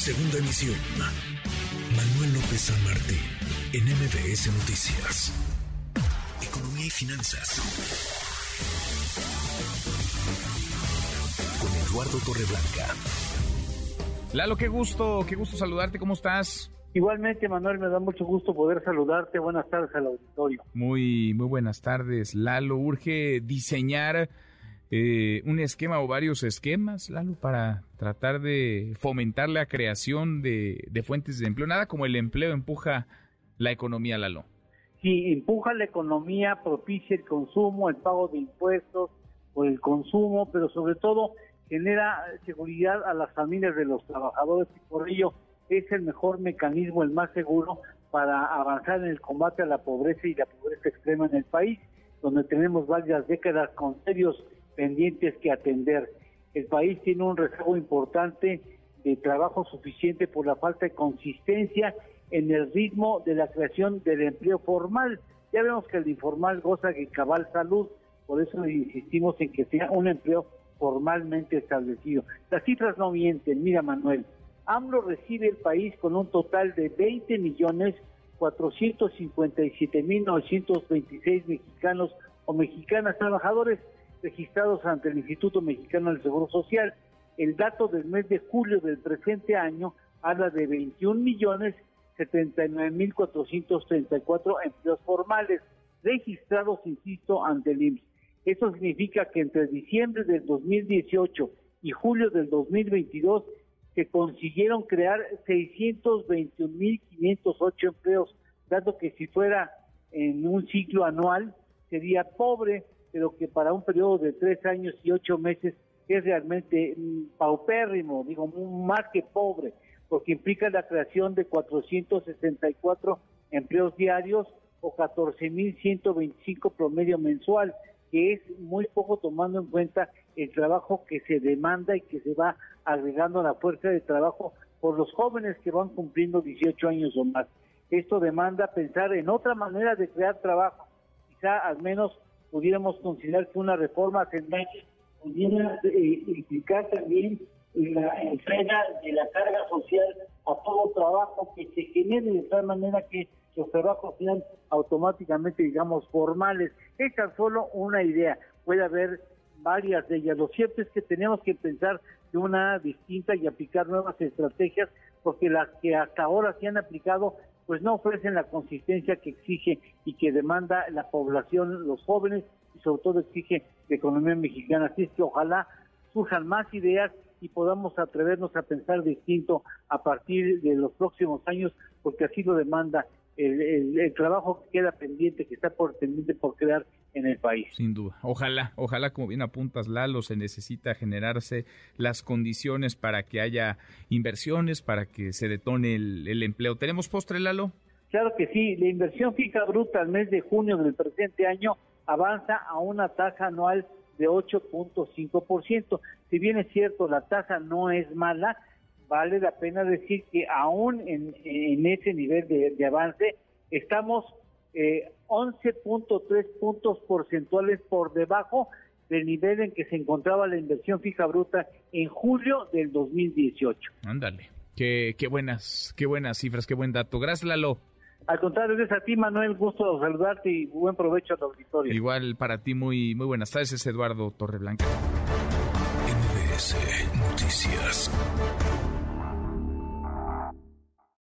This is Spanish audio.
Segunda emisión. Manuel López San Martín, en MBS Noticias. Economía y finanzas. Con Eduardo Torreblanca. Lalo, qué gusto, qué gusto saludarte, ¿cómo estás? Igualmente, Manuel, me da mucho gusto poder saludarte. Buenas tardes al auditorio. Muy, muy buenas tardes, Lalo. Urge diseñar eh, un esquema o varios esquemas, Lalo, para tratar de fomentar la creación de, de fuentes de empleo. Nada como el empleo empuja la economía, Lalo. Sí, empuja la economía, propicia el consumo, el pago de impuestos por el consumo, pero sobre todo genera seguridad a las familias de los trabajadores y por ello es el mejor mecanismo, el más seguro para avanzar en el combate a la pobreza y la pobreza extrema en el país, donde tenemos varias décadas con serios pendientes que atender. El país tiene un rezago importante de trabajo suficiente por la falta de consistencia en el ritmo de la creación del empleo formal. Ya vemos que el informal goza de cabal salud, por eso insistimos en que sea un empleo formalmente establecido. Las cifras no mienten, mira Manuel, AMLO recibe el país con un total de 20 millones 457 mil 926 mexicanos o mexicanas trabajadores registrados ante el Instituto Mexicano del Seguro Social. El dato del mes de julio del presente año habla de 21 millones 79 mil 434 empleos formales registrados, insisto, ante el IMSS. Eso significa que entre diciembre del 2018 y julio del 2022 se consiguieron crear 621.508 empleos, dado que si fuera en un ciclo anual sería pobre, pero que para un periodo de tres años y ocho meses es realmente mm, paupérrimo, digo, más que pobre, porque implica la creación de 464 empleos diarios o 14.125 promedio mensual, que es muy poco tomando en cuenta el trabajo que se demanda y que se va agregando a la fuerza de trabajo por los jóvenes que van cumpliendo 18 años o más. Esto demanda pensar en otra manera de crear trabajo. Quizá al menos pudiéramos considerar que una reforma tendría pudiera eh, implicar también la entrega de la carga social a todo trabajo que se genere de tal manera que los trabajos sean automáticamente, digamos, formales. Es tan solo una idea. Puede haber varias de ellas. Lo cierto es que tenemos que pensar de una distinta y aplicar nuevas estrategias porque las que hasta ahora se han aplicado pues no ofrecen la consistencia que exige y que demanda la población, los jóvenes y sobre todo exige la economía mexicana. Así es que ojalá surjan más ideas y podamos atrevernos a pensar distinto a partir de los próximos años, porque así lo demanda el, trabajo que queda pendiente, que está por pendiente por crear en el país. Sin duda. Ojalá, ojalá, como bien apuntas, Lalo, se necesita generarse las condiciones para que haya inversiones, para que se detone el, empleo. ¿Tenemos postre, Lalo? Claro que sí. La inversión fija bruta al mes de junio del presente año avanza a una tasa anual de 8.5%. Si bien es cierto, la tasa no es mala, vale la pena decir que aún en, ese nivel de, avance estamos eh, 11.3 puntos porcentuales por debajo del nivel en que se encontraba la inversión fija bruta en julio del 2018. Ándale, qué, qué buenas, qué buenas cifras, qué buen dato. Gracias, Lalo. Al contrario, es a ti, Manuel, gusto saludarte y buen provecho al auditorio. Igual para ti, muy, muy buenas tardes, es Eduardo Torreblanca. MBS Noticias.